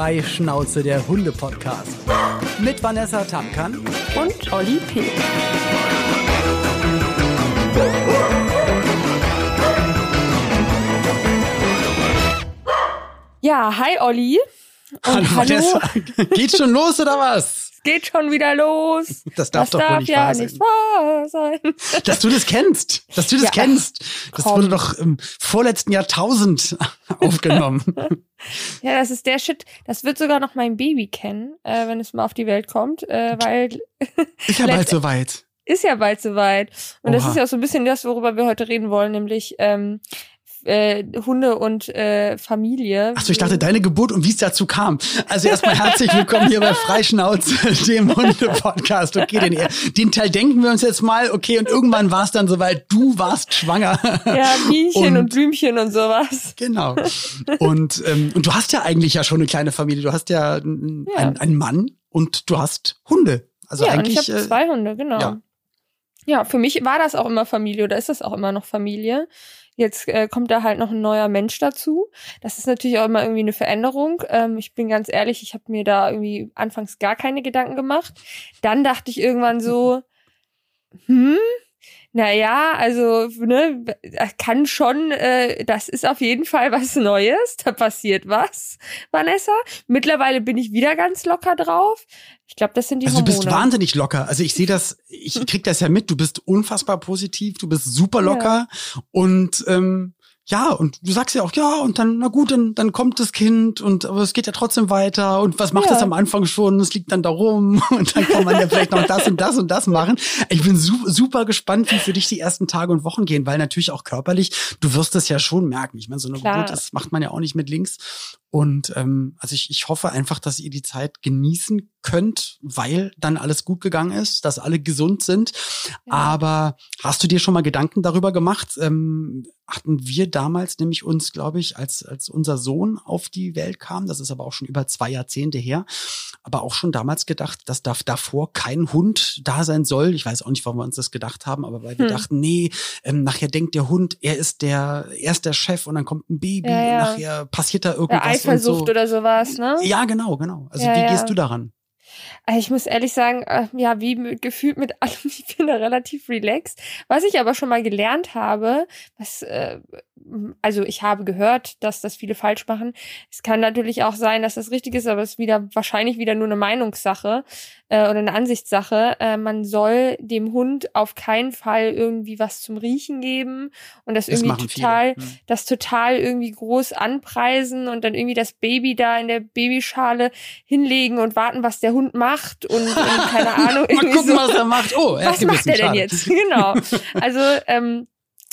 Freischnauze, der Hunde-Podcast. Mit Vanessa Tamkan und Olli P. Ja, hi Olli. Und hallo, hallo. Geht schon los oder was? Geht schon wieder los. Das darf das doch darf wohl nicht ja wahr sein. nicht wahr sein. Dass du das kennst, dass du das Ja, kennst. Das komm. wurde doch im vorletzten Jahrtausend aufgenommen. Ja, das ist der Shit. Das wird sogar noch mein Baby kennen, äh, wenn es mal auf die Welt kommt, äh, weil Ist ja bald soweit. ist ja bald soweit. Und das Oha. ist ja auch so ein bisschen das, worüber wir heute reden wollen, nämlich ähm, äh, Hunde und äh, Familie. Achso, ich dachte, deine Geburt und wie es dazu kam. Also erstmal herzlich willkommen hier bei Freischnauze, dem Hunde-Podcast. Okay, den, den Teil denken wir uns jetzt mal. Okay, und irgendwann war es dann soweit, du warst schwanger. Ja, Bienchen und, Und- Blümchen und sowas. Genau. Und, ähm, und du hast ja eigentlich ja schon eine kleine Familie. Du hast ja, Ja. Einen, einen Mann und du hast Hunde. Also ja, und eigentlich. ich habe äh, zwei Hunde, genau. ja. Ja. für mich war das auch immer Familie oder ist das auch immer noch Familie. Jetzt äh, kommt da halt noch ein neuer Mensch dazu. Das ist natürlich auch immer irgendwie eine Veränderung. Ähm, ich bin ganz ehrlich, ich habe mir da irgendwie anfangs gar keine Gedanken gemacht. Dann dachte ich irgendwann so, hm, naja, also, ne, kann schon, äh, das ist auf jeden Fall was Neues. Da passiert was, Vanessa. Mittlerweile bin ich wieder ganz locker drauf. Ich glaube, das sind die Also du Hormone. bist wahnsinnig locker. Also ich sehe das, ich krieg das ja mit. Du bist unfassbar positiv, du bist super locker und ähm, ja, und du sagst ja auch, ja, und dann, na gut, dann, dann kommt das Kind und aber es geht ja trotzdem weiter. Und was macht Ja. das am Anfang schon? Es liegt dann da rum und dann kann man ja vielleicht noch das und das und das machen. Ich bin su super gespannt, wie für dich die ersten Tage und Wochen gehen, weil natürlich auch körperlich, du wirst es ja schon merken. Ich meine, so eine Klar. Geburt, das macht man ja auch nicht mit links. Und ähm, also ich, ich hoffe einfach, dass ihr die Zeit genießen könnt, weil dann alles gut gegangen ist, dass alle gesund sind. Ja. Aber hast du dir schon mal Gedanken darüber gemacht? Ähm, hatten wir damals nämlich uns, glaube ich, als, als unser Sohn auf die Welt kam, das ist aber auch schon über zwei Jahrzehnte her, aber auch schon damals gedacht, dass da, davor kein Hund da sein soll. Ich weiß auch nicht, warum wir uns das gedacht haben, aber weil wir Hm. dachten, nee, ähm, nachher denkt der Hund, er ist der, er ist der Chef und dann kommt ein Baby Ja, ja. und nachher passiert da Ja, irgendwas. Eifersucht so. oder sowas, ne? Ja, genau, genau. Also wie gehst du daran? Also Ich muss ehrlich sagen, äh, ja, wie gefühlt mit allem, ich bin da relativ relaxed. Was ich aber schon mal gelernt habe, was, äh, also ich habe gehört, dass das viele falsch machen. Es kann natürlich auch sein, dass das richtig ist, aber es ist wieder wahrscheinlich wieder nur eine Meinungssache äh, oder eine Ansichtssache. Äh, man soll dem Hund auf keinen Fall irgendwie was zum Riechen geben und das, Das irgendwie total Hm. das total irgendwie groß anpreisen und dann irgendwie das Baby da in der Babyschale hinlegen und warten, was der Hund macht und, und keine Ahnung. Mal gucken, so. was er macht. Oh, er was macht er denn schade. jetzt? Genau. Also, ähm,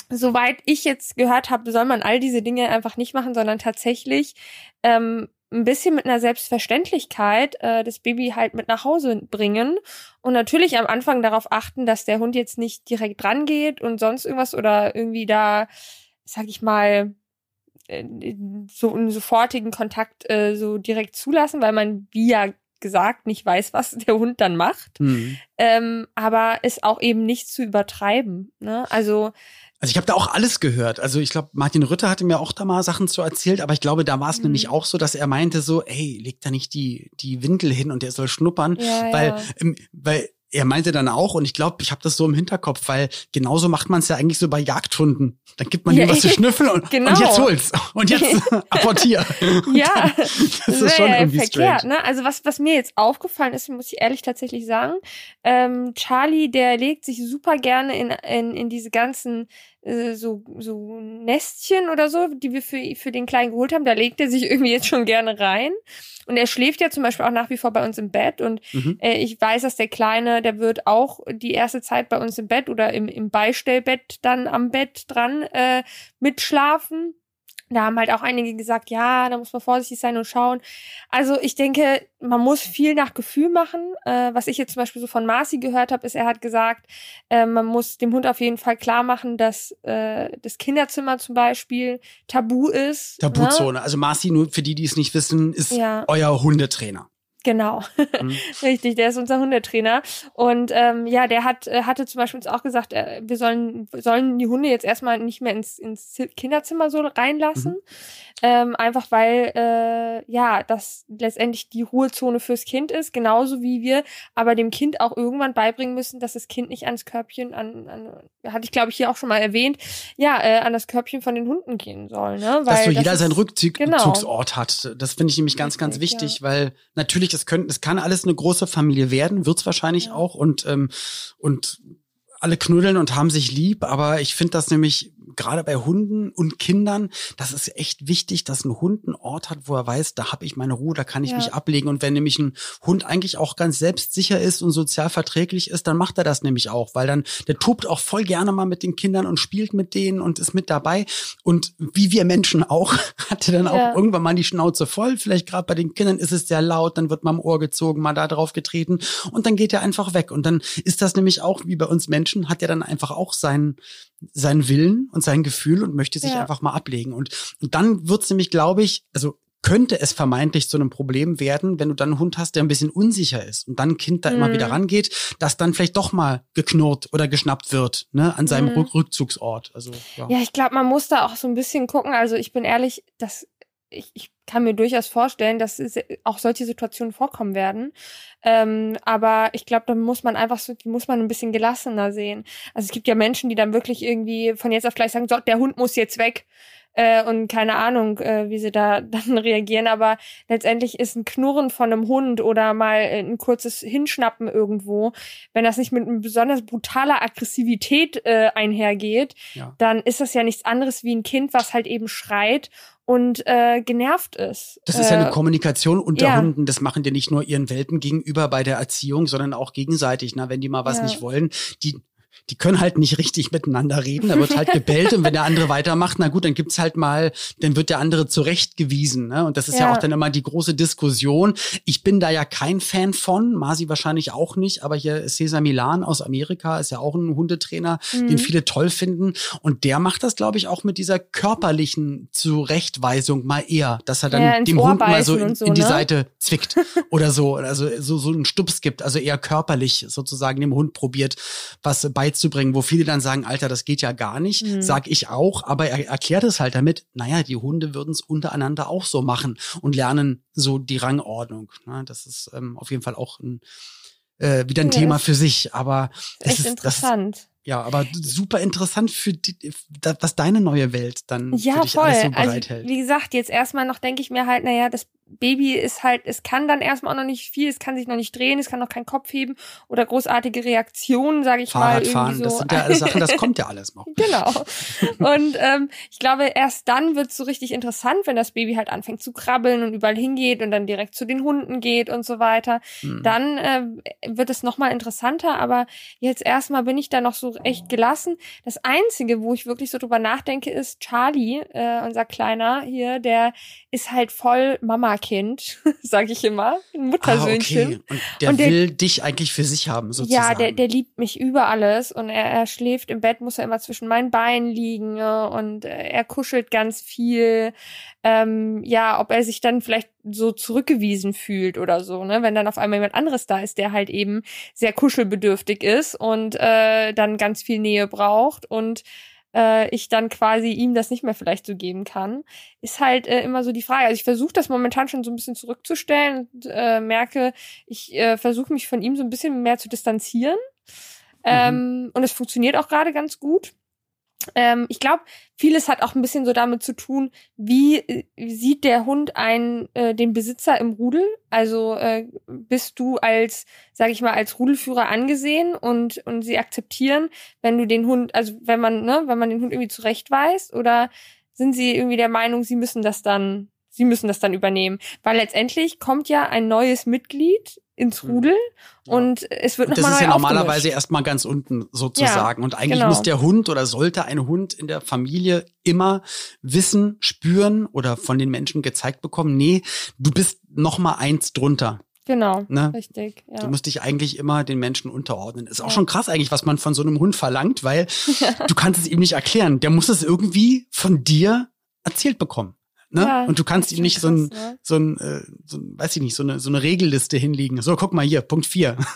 soweit ich jetzt gehört habe, soll man all diese Dinge einfach nicht machen, sondern tatsächlich ähm, ein bisschen mit einer Selbstverständlichkeit äh, das Baby halt mit nach Hause bringen und natürlich am Anfang darauf achten, dass der Hund jetzt nicht direkt rangeht und sonst irgendwas oder irgendwie da, sag ich mal, äh, so einen sofortigen Kontakt äh, so direkt zulassen, weil man, wie ja gesagt, nicht weiß, was der Hund dann macht Hm. ähm, aber es auch eben nicht zu übertreiben. Ne? Also Also ich habe da auch alles gehört. Also ich glaube, Martin Rütter hatte mir auch da mal Sachen zu erzählt, aber ich glaube, da war es Mhm. nämlich auch so, dass er meinte so, ey, leg da nicht die, die Windel hin und der soll schnuppern, ja, weil, ja. weil er meinte dann auch, und ich glaube, ich habe das so im Hinterkopf, weil genauso macht man es ja eigentlich so bei Jagdhunden. Dann gibt man Ja, ihm was zu schnüffeln und, genau. und jetzt hol's. Und jetzt apportier. Ja, dann- das ist schon irgendwie verkehrt. strange. Ne? Also was, was mir jetzt aufgefallen ist, muss ich ehrlich tatsächlich sagen, ähm, Charlie, der legt sich super gerne in, in, in diese ganzen äh, so, so Nestchen oder so, die wir für, für den Kleinen geholt haben. Da legt er sich irgendwie jetzt schon gerne rein. Und er schläft ja zum Beispiel auch nach wie vor bei uns im Bett. Und Mhm. Äh, ich weiß, dass der Kleine, der wird auch die erste Zeit bei uns im Bett oder im, im Beistellbett dann am Bett dran äh, mitschlafen. Da haben halt auch einige gesagt, ja, da muss man vorsichtig sein und schauen. Also ich denke, man muss viel nach Gefühl machen. Äh, was ich jetzt zum Beispiel so von Marci gehört habe, ist, er hat gesagt, äh, man muss dem Hund auf jeden Fall klar machen, dass äh, das Kinderzimmer zum Beispiel tabu ist. Ne? Tabuzone. Also Marci, nur für die, die es nicht wissen, ist Ja. euer Hundetrainer. Genau, mhm. richtig, der ist unser Hundetrainer. Und ähm, ja, der hat äh, hatte zum Beispiel uns auch gesagt, äh, wir sollen sollen die Hunde jetzt erstmal nicht mehr ins, ins Kinderzimmer so reinlassen. Mhm. Ähm, einfach weil äh, ja das letztendlich die Ruhezone fürs Kind ist, genauso wie wir aber dem Kind auch irgendwann beibringen müssen, dass das Kind nicht ans Körbchen, an, an hatte ich glaube ich hier auch schon mal erwähnt, ja, äh, an das Körbchen von den Hunden gehen soll. Ne? Weil dass so jeder seinen Rückzugsort genau. hat. Das finde ich nämlich ganz, ganz wichtig, ja. weil natürlich es können, es kann alles eine große Familie werden, wird's wahrscheinlich ja. auch und ähm, und alle knuddeln und haben sich lieb, aber ich finde das nämlich gerade bei Hunden und Kindern, das ist echt wichtig, dass ein Hund einen Ort hat, wo er weiß, da habe ich meine Ruhe, da kann ich ja. mich ablegen. Und wenn nämlich ein Hund eigentlich auch ganz selbstsicher ist und sozial verträglich ist, dann macht er das nämlich auch, weil dann der tobt auch voll gerne mal mit den Kindern und spielt mit denen und ist mit dabei. Und wie wir Menschen auch, hat er dann ja. auch irgendwann mal die Schnauze voll. Vielleicht gerade bei den Kindern ist es sehr laut, dann wird mal am Ohr gezogen, mal da drauf getreten und dann geht er einfach weg. Und dann ist das nämlich auch wie bei uns Menschen, hat er dann einfach auch seinen seinen Willen und sein Gefühl und möchte sich ja. einfach mal ablegen. Und, und dann wird's nämlich, glaube ich, also könnte es vermeintlich zu einem Problem werden, wenn du dann einen Hund hast, der ein bisschen unsicher ist und dann ein Kind da mhm. immer wieder rangeht, dass dann vielleicht doch mal geknurrt oder geschnappt wird, ne, an seinem mhm. Rückzugsort. Also ja, ja ich glaube, man muss da auch so ein bisschen gucken. Also ich bin ehrlich, das ich, ich kann mir durchaus vorstellen, dass auch solche Situationen vorkommen werden. Ähm, aber ich glaube, da muss man einfach so, die muss man ein bisschen gelassener sehen. Also es gibt ja Menschen, die dann wirklich irgendwie von jetzt auf gleich sagen, so, der Hund muss jetzt weg. Äh, und keine Ahnung, äh, wie sie da dann reagieren. Aber letztendlich ist ein Knurren von einem Hund oder mal ein kurzes Hinschnappen irgendwo, wenn das nicht mit besonders brutaler Aggressivität äh, einhergeht, ja. dann ist das ja nichts anderes wie ein Kind, was halt eben schreit und äh, genervt ist. Das ist ja eine äh, Kommunikation unter ja. Hunden. Das machen die nicht nur ihren Welpen gegenüber bei der Erziehung, sondern auch gegenseitig. Na, wenn die mal was ja. nicht wollen, die die können halt nicht richtig miteinander reden. Da wird halt gebellt und wenn der andere weitermacht, na gut, dann gibt's halt mal, dann wird der andere zurechtgewiesen. Ne? Und das ist ja. ja. auch dann immer die große Diskussion. Ich bin da ja kein Fan von, Masi wahrscheinlich auch nicht, aber hier ist Cesar Milan aus Amerika, ist ja auch ein Hundetrainer, mhm. den viele toll finden. Und der macht das, glaube ich, auch mit dieser körperlichen Zurechtweisung mal eher, dass er dann ja, dem Hund mal so in, so, in die ne? Seite zwickt oder so, also so, so einen Stups gibt, also eher körperlich sozusagen dem Hund probiert, was bei beizubringen, wo viele dann sagen, Alter, das geht ja gar nicht, mhm. sag ich auch, aber er erklärt es halt damit, naja, die Hunde würden es untereinander auch so machen und lernen so die Rangordnung. Ne? Das ist ähm, auf jeden Fall auch ein, äh, wieder ein ja, Thema für sich, aber das ist interessant. Das, ja, aber super interessant für die, was deine neue Welt dann ja, für dich voll. alles so also, bereithält. Also, wie gesagt, jetzt erstmal noch denke ich mir halt, naja, das Baby ist halt, es kann dann erstmal auch noch nicht viel, es kann sich noch nicht drehen, es kann noch keinen Kopf heben oder großartige Reaktionen, sage ich Fahrradfahren, mal. Fahrradfahren, so. das sind ja Sachen, das kommt ja alles noch. genau. Und ähm, ich glaube, erst dann wird es so richtig interessant, wenn das Baby halt anfängt zu krabbeln und überall hingeht und dann direkt zu den Hunden geht und so weiter. Hm. Dann äh, wird es nochmal interessanter, aber jetzt erstmal bin ich da noch so echt gelassen. Das Einzige, wo ich wirklich so drüber nachdenke, ist Charlie, äh, unser Kleiner hier, der ist halt voll Mama Kind, sage ich immer, ein Muttersöhnchen. Ah, okay. Und der und der, will dich eigentlich für sich haben, sozusagen. Ja, der, der liebt mich über alles und er, er schläft im Bett, muss er immer zwischen meinen Beinen liegen und äh, er kuschelt ganz viel. Ähm, ja, ob er sich dann vielleicht so zurückgewiesen fühlt oder so, ne? Wenn dann auf einmal jemand anderes da ist, der halt eben sehr kuschelbedürftig ist und äh, dann ganz viel Nähe braucht und äh, ich dann quasi ihm das nicht mehr vielleicht so geben kann, ist halt äh, immer so die Frage. Also ich versuche das momentan schon so ein bisschen zurückzustellen und äh, merke, ich äh, versuche mich von ihm so ein bisschen mehr zu distanzieren. Mhm. Ähm, und es funktioniert auch gerade ganz gut. Ähm, ich glaube, vieles hat auch ein bisschen so damit zu tun, wie, wie sieht der Hund einen, äh, den Besitzer im Rudel? Also äh, bist du als, sage ich mal, als Rudelführer angesehen und und sie akzeptieren, wenn du den Hund, also wenn man, ne, wenn man den Hund irgendwie zurechtweist, oder sind sie irgendwie der Meinung, sie müssen das dann, sie müssen das dann übernehmen? Weil letztendlich kommt ja ein neues Mitglied ins hm. Rudel ja. und es wird nochmal neu Das ist ja normalerweise erstmal ganz unten sozusagen. Ja, und eigentlich genau. muss der Hund oder sollte ein Hund in der Familie immer wissen, spüren oder von den Menschen gezeigt bekommen, nee, du bist nochmal eins drunter. Genau, ne? richtig. Ja. Du musst dich eigentlich immer den Menschen unterordnen. Ist auch ja. schon krass eigentlich, was man von so einem Hund verlangt, weil du kannst es ihm nicht erklären. Der muss es irgendwie von dir erzählt bekommen. Ne? Ja, und du kannst ihm nicht so ein, ne? so ein, äh, so ein, weiß ich nicht, so eine, so eine Regelliste hinlegen. So, guck mal hier, Punkt vier.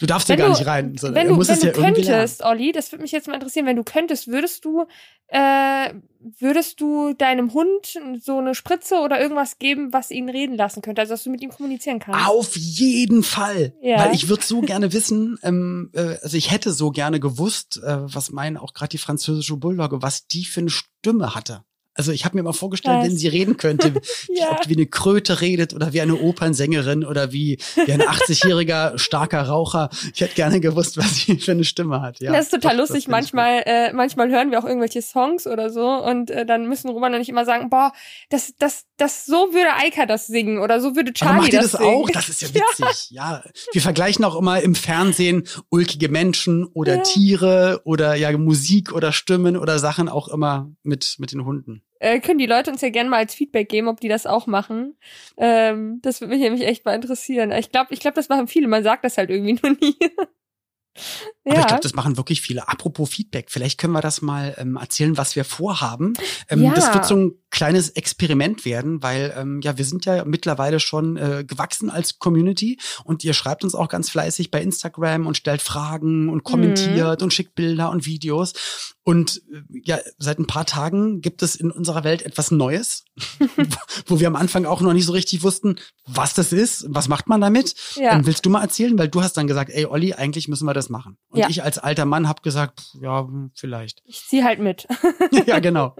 Du darfst hier Wenn gar du- nicht rein. So, wenn du, wenn du ja könntest, Olli, das würde mich jetzt mal interessieren, wenn du könntest, würdest du, äh, würdest du deinem Hund so eine Spritze oder irgendwas geben, was ihn reden lassen könnte, also dass du mit ihm kommunizieren kannst? Auf jeden Fall. Ja. Weil ich würde so gerne wissen, ähm, äh, also ich hätte so gerne gewusst, äh, was meinen auch gerade die französische Bulldogge, was die für eine Stimme hatte. Also ich habe mir mal vorgestellt, Was? wenn sie reden könnte, Ja. ob wie eine Kröte redet oder wie eine Opernsängerin oder wie, wie ein 80-jähriger starker Raucher. Ich hätte gerne gewusst, was sie für eine Stimme hat. Ja, das ist total das lustig. manchmal, äh, manchmal hören wir auch irgendwelche Songs oder so und äh, dann müssen Roman und ich immer sagen, boah, das, das, das, so würde Eika das singen oder so würde Charlie macht das, das singen. auch? Das ist ja witzig. Ja. Wir vergleichen auch immer im Fernsehen ulkige Menschen oder Ja. Tiere oder ja Musik oder Stimmen oder Sachen auch immer mit, mit den Hunden. Äh, können die Leute uns ja gerne mal als Feedback geben, ob die das auch machen. Ähm, das würde mich nämlich echt mal interessieren. Ich glaube, ich glaube, das machen viele. Man sagt das halt irgendwie nur nie. Aber ja. ich glaube, das machen wirklich viele. Apropos Feedback, vielleicht können wir das mal ähm, erzählen, was wir vorhaben. Ähm, Ja. Das wird so ein kleines Experiment werden, weil ähm, ja, wir sind ja mittlerweile schon äh, gewachsen als Community und ihr schreibt uns auch ganz fleißig bei Instagram und stellt Fragen und kommentiert und schickt Bilder und Videos. Und äh, ja, seit ein paar Tagen gibt es in unserer Welt etwas Neues, wo, wir am Anfang auch noch nicht so richtig wussten, was das ist, was macht man damit. ja. Ähm, willst du mal erzählen? Weil du hast dann gesagt, ey Olli, eigentlich müssen wir das machen. Und Ja. ich als alter Mann habe gesagt, pff, ja, hm, vielleicht. Ich zieh halt mit. ja, genau.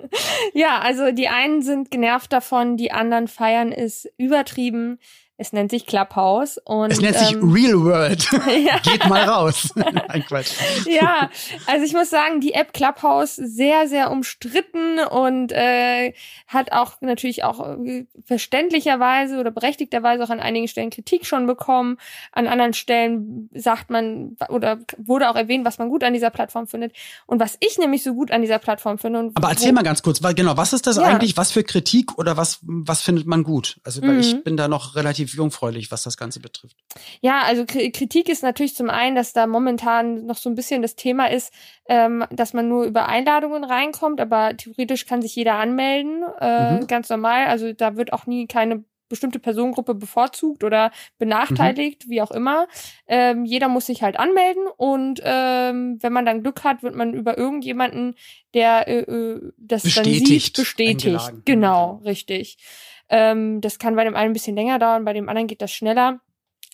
ja, also die einen sind genervt davon, die anderen feiern es übertrieben. Es nennt sich Clubhouse und Es nennt sich ähm, Real World. ja. Geht mal raus. Nein, Quatsch. ja, also ich muss sagen, die App Clubhouse sehr, sehr umstritten und äh, hat auch natürlich auch äh, verständlicherweise oder berechtigterweise auch an einigen Stellen Kritik schon bekommen. An anderen Stellen sagt man oder wurde auch erwähnt, was man gut an dieser Plattform findet. Und was ich nämlich so gut an dieser Plattform finde. Und Aber erzähl wo, mal ganz kurz, weil, genau, was ist das Ja. eigentlich? Was für Kritik oder was, was findet man gut? Also, weil Mhm. ich bin da noch relativ jungfräulich, was das Ganze betrifft. Ja, also Kri- Kritik ist natürlich zum einen, dass da momentan noch so ein bisschen das Thema ist, ähm, dass man nur über Einladungen reinkommt, aber theoretisch kann sich jeder anmelden, äh, Mhm. ganz normal. Also da wird auch nie keine bestimmte Personengruppe bevorzugt oder benachteiligt, wie auch immer. Ähm, jeder muss sich halt anmelden und ähm, wenn man dann Glück hat, wird man über irgendjemanden, der äh, äh, das dann Bestätigt, sieht, bestätigt. eingeladen. Genau, richtig. Ähm, das kann bei dem einen ein bisschen länger dauern, bei dem anderen geht das schneller.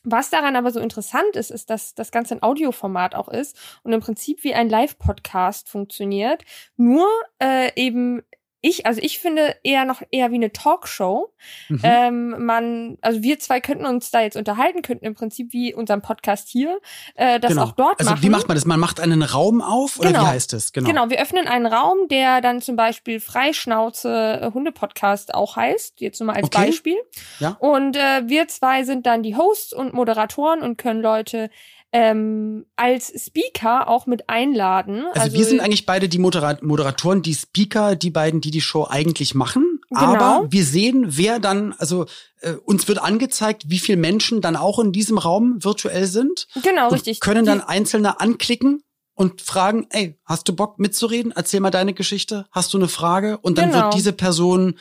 Was daran aber so interessant ist, ist, dass das Ganze ein Audioformat auch ist und im Prinzip wie ein Live-Podcast funktioniert. Nur äh, eben ich, also ich finde eher noch eher wie eine Talkshow. Mhm. Ähm, man, also wir zwei könnten uns da jetzt unterhalten, könnten im Prinzip wie unserem Podcast hier äh, das genau. auch dort also, machen. wie macht man das? Man macht einen Raum auf oder Genau. wie heißt es? Genau. Genau, wir öffnen einen Raum, der dann zum Beispiel Freischnauze äh, Hunde-Podcast auch heißt, jetzt nur mal als Okay. Beispiel. Ja. Und äh, wir zwei sind dann die Hosts und Moderatoren und können Leute ähm, als Speaker auch mit einladen. Also, wir sind eigentlich beide die Modera Moderatoren, die Speaker, die beiden, die die Show eigentlich machen. Genau. Aber wir sehen, wer dann, also äh, uns wird angezeigt, wie viele Menschen dann auch in diesem Raum virtuell sind. genau und richtig. können dann Einzelne anklicken und fragen, ey, hast du Bock mitzureden? Erzähl mal deine Geschichte. Hast du eine Frage? Und dann Genau. wird diese Person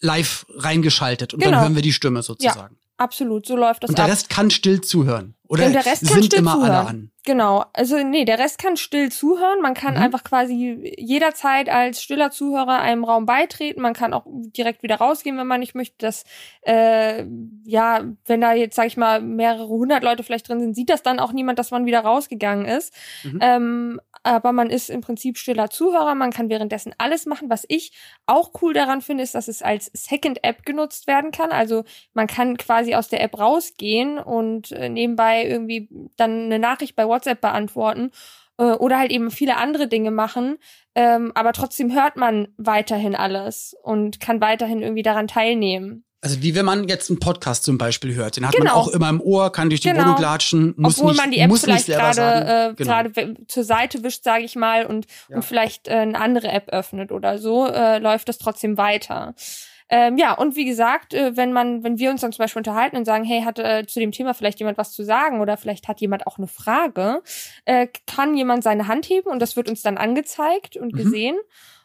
live reingeschaltet und Genau. dann hören wir die Stimme sozusagen. absolut, so läuft das und der ab. Rest kann still zuhören. Oder Und der Rest kann sind immer zuhören. alle an. Genau, also nee, der Rest kann still zuhören. Man kann Mhm. einfach quasi jederzeit als stiller Zuhörer einem Raum beitreten. Man kann auch direkt wieder rausgehen, wenn man nicht möchte. Das, äh, ja, wenn da jetzt, sag ich mal, mehrere hundert Leute vielleicht drin sind, sieht das dann auch niemand, dass man wieder rausgegangen ist. Mhm. Ähm, aber man ist im Prinzip stiller Zuhörer. Man kann währenddessen alles machen. Was ich auch cool daran finde, ist, dass es als Second App genutzt werden kann. Also man kann quasi aus der App rausgehen und äh, nebenbei irgendwie dann eine Nachricht bei WhatsApp beantworten äh, oder halt eben viele andere Dinge machen. Ähm, aber trotzdem hört man weiterhin alles und kann weiterhin irgendwie daran teilnehmen. Also wie wenn man jetzt einen Podcast zum Beispiel hört. Den hat Genau. man auch immer im Ohr, kann durch die Genau. Wohnung latschen, muss Obwohl nicht, man die App vielleicht gerade äh, Genau. gerade we- zur Seite wischt, sage ich mal, und, Ja. und vielleicht äh, eine andere App öffnet oder so, äh, läuft das trotzdem weiter. Ähm, ja, und wie gesagt, äh, wenn man, wenn wir uns dann zum Beispiel unterhalten und sagen, hey, hat äh, zu dem Thema vielleicht jemand was zu sagen oder vielleicht hat jemand auch eine Frage, äh, kann jemand seine Hand heben und das wird uns dann angezeigt und Mhm. gesehen.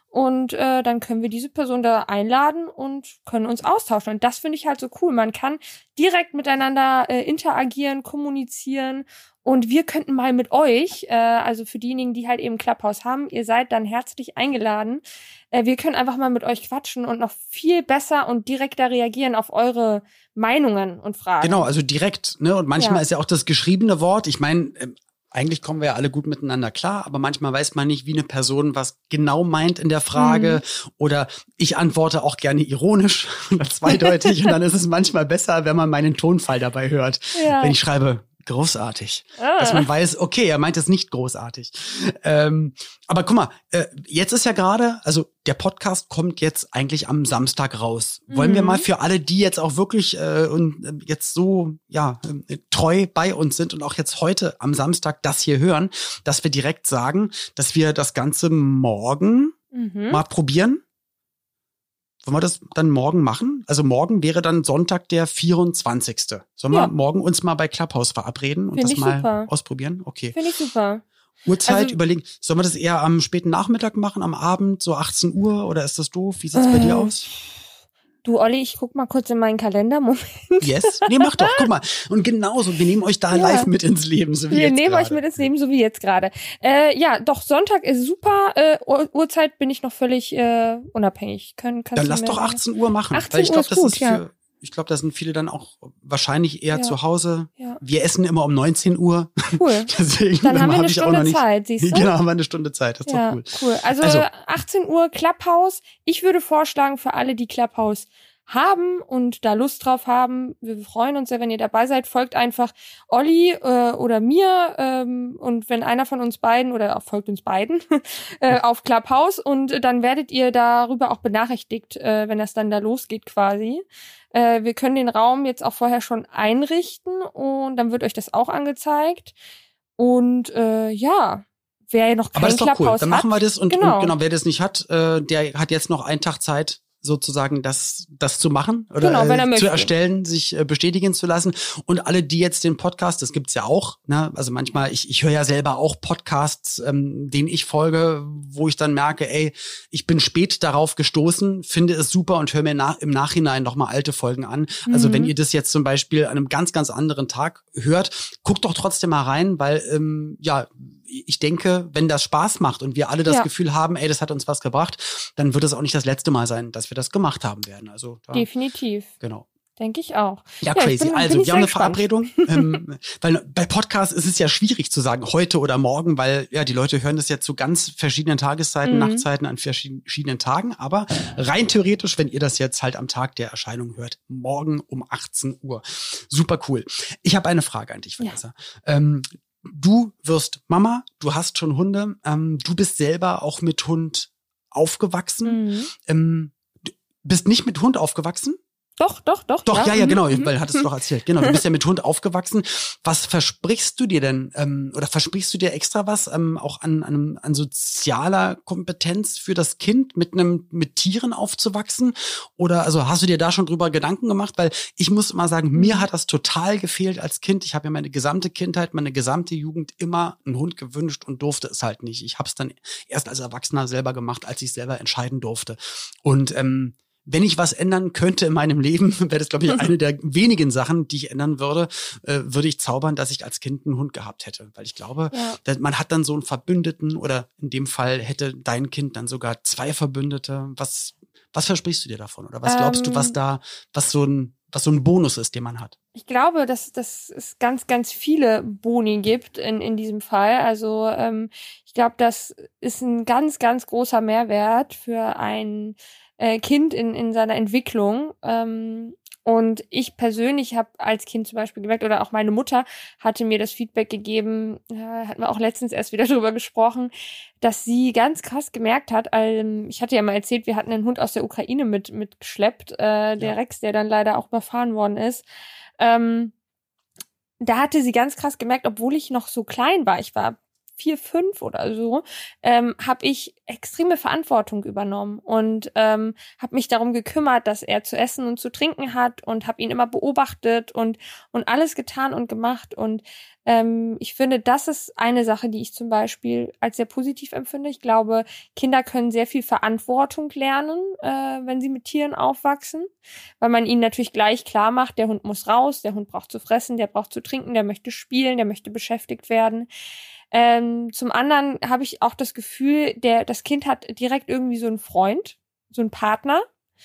und äh, dann können wir diese Person da einladen und können uns austauschen. Und das finde ich halt so cool. Man kann direkt miteinander äh, interagieren, kommunizieren und wir könnten mal mit euch, äh, also für diejenigen, die halt eben Clubhouse haben, ihr seid dann herzlich eingeladen. Äh, wir können einfach mal mit euch quatschen und noch viel besser und direkter reagieren auf eure Meinungen und Fragen. Genau, also direkt. Ne? Und manchmal ja. ist ja auch das geschriebene Wort. Ich meine, äh, eigentlich kommen wir ja alle gut miteinander klar, aber manchmal weiß man nicht, wie eine Person was genau meint in der Frage. Mhm. Oder ich antworte auch gerne ironisch oder zweideutig. und dann ist es manchmal besser, wenn man meinen Tonfall dabei hört. Ja. Wenn ich schreibe, großartig. Ah. Dass man weiß, okay, er meint es nicht großartig. Ähm, aber guck mal, äh, jetzt ist ja gerade, also der Podcast kommt jetzt eigentlich am Samstag raus. Mhm. Wollen wir mhm. mal für alle, die jetzt auch wirklich äh, und äh, jetzt so ja äh, treu bei uns sind und auch jetzt heute am Samstag das hier hören, dass wir direkt sagen, dass wir das Ganze morgen mhm. mal probieren wollen wir das dann morgen machen? Also morgen wäre dann Sonntag der 24. Sollen ja. wir morgen uns mal bei Clubhouse verabreden und Find das mal super. ausprobieren? Okay. Finde ich super. Uhrzeit also, überlegen. Sollen wir das eher am späten Nachmittag machen, am Abend, so 18 Uhr oder ist das doof? Wie sieht's äh, bei dir aus? Du, Olli, ich guck mal kurz in meinen Kalender. Moment. Yes? Nee, mach doch. Guck mal. Und genauso, wir nehmen euch da ja. live mit ins Leben, so wie wir jetzt nehmen grade. euch mit ins Leben, so wie jetzt gerade. Äh, ja, doch, Sonntag ist super. Äh, Uhrzeit bin ich noch völlig äh, unabhängig. Können, Dann lass doch 18 Uhr machen. 18 weil ich glaube, das gut, ist für, ja ich glaube, da sind viele dann auch wahrscheinlich eher ja. zu Hause. Ja. Wir essen immer um 19 Uhr. Cool. Deswegen, dann, haben wir eine Stunde nicht, Zeit, siehst du? Genau, haben wir eine Stunde Zeit. Das ist ja, doch cool. Cool. Also, also 18 Uhr Clubhouse. Ich würde vorschlagen, für alle, die Clubhouse haben und da Lust drauf haben. Wir freuen uns sehr, wenn ihr dabei seid. Folgt einfach Olli äh, oder mir ähm, und wenn einer von uns beiden oder auch folgt uns beiden äh, auf Clubhouse und dann werdet ihr darüber auch benachrichtigt, äh, wenn das dann da losgeht quasi. Äh, wir können den Raum jetzt auch vorher schon einrichten und dann wird euch das auch angezeigt. Und äh, ja, wer noch kein Aber ist doch cool. Dann machen wir das und genau. und genau, wer das nicht hat, äh, der hat jetzt noch einen Tag Zeit, sozusagen das, das zu machen oder genau, wenn äh, zu erstellen, sich äh, bestätigen zu lassen. Und alle, die jetzt den Podcast, das gibt's ja auch, ne? also manchmal, ich, ich höre ja selber auch Podcasts, ähm, denen ich folge, wo ich dann merke, ey, ich bin spät darauf gestoßen, finde es super und höre mir nach, im Nachhinein nochmal alte Folgen an. Mhm. Also wenn mhm. ihr das jetzt zum Beispiel an einem ganz, ganz anderen Tag hört, guckt doch trotzdem mal rein, weil ähm, ja, ich denke, wenn das Spaß macht und wir alle das ja. Gefühl haben, ey, das hat uns was gebracht, dann wird es auch nicht das letzte Mal sein, dass wir das gemacht haben werden. Also da, definitiv. Genau. Denke ich auch. Ja, ja crazy. Bin, also, wir haben eine Verabredung. ähm, weil bei Podcasts ist es ja schwierig zu sagen, heute oder morgen, weil ja die Leute hören das ja zu ganz verschiedenen Tageszeiten, mhm. Nachtzeiten an verschiedenen Tagen. Aber rein theoretisch, wenn ihr das jetzt halt am Tag der Erscheinung hört, morgen um 18 Uhr. Super cool. Ich habe eine Frage an dich, Vanessa. Ja. Ähm, du wirst Mama, du hast schon Hunde, ähm, du bist selber auch mit Hund aufgewachsen. Mhm. Bist nicht mit Hund aufgewachsen? Doch, doch, doch. Doch, ja, ja, ja genau, mhm. weil hattest du doch erzählt. Genau, du bist ja mit Hund aufgewachsen. Was versprichst du dir denn ähm, oder versprichst du dir extra was ähm, auch an, an, an sozialer Kompetenz für das Kind, mit einem mit Tieren aufzuwachsen? Oder also hast du dir da schon drüber Gedanken gemacht? Weil ich muss immer sagen, mir mhm. hat das total gefehlt als Kind. Ich habe ja meine gesamte Kindheit, meine gesamte Jugend immer einen Hund gewünscht und durfte es halt nicht. Ich habe es dann erst als Erwachsener selber gemacht, als ich selber entscheiden durfte. Und ähm, wenn ich was ändern könnte in meinem Leben, wäre das, glaube ich, eine der wenigen Sachen, die ich ändern würde, äh, würde ich zaubern, dass ich als Kind einen Hund gehabt hätte. Weil ich glaube, ja. man hat dann so einen Verbündeten oder in dem Fall hätte dein Kind dann sogar zwei Verbündete. Was, was versprichst du dir davon? Oder was glaubst ähm, du, was ähm. da, was so ein, was so ein Bonus ist, den man hat? Ich glaube, dass, dass es ganz, ganz viele Boni gibt in, in diesem Fall. Also ähm, ich glaube, das ist ein ganz, ganz großer Mehrwert für ein äh, Kind in, in seiner Entwicklung. Ähm, und ich persönlich habe als Kind zum Beispiel gemerkt, oder auch meine Mutter hatte mir das Feedback gegeben, äh, hatten wir auch letztens erst wieder drüber gesprochen, dass sie ganz krass gemerkt hat, ähm, ich hatte ja mal erzählt, wir hatten einen Hund aus der Ukraine mit mitgeschleppt, äh, der ja. Rex, der dann leider auch überfahren worden ist. Ähm, da hatte sie ganz krass gemerkt, obwohl ich noch so klein war, ich war vier, fünf oder so, ähm, habe ich extreme Verantwortung übernommen und ähm, habe mich darum gekümmert, dass er zu essen und zu trinken hat und habe ihn immer beobachtet und und alles getan und gemacht und ähm, ich finde, das ist eine Sache, die ich zum Beispiel als sehr positiv empfinde. Ich glaube, Kinder können sehr viel Verantwortung lernen, äh, wenn sie mit Tieren aufwachsen, weil man ihnen natürlich gleich klar macht, der Hund muss raus, der Hund braucht zu fressen, der braucht zu trinken, der möchte spielen, der möchte beschäftigt werden. Ähm, zum anderen habe ich auch das Gefühl, der, das Kind hat direkt irgendwie so einen Freund, so einen Partner.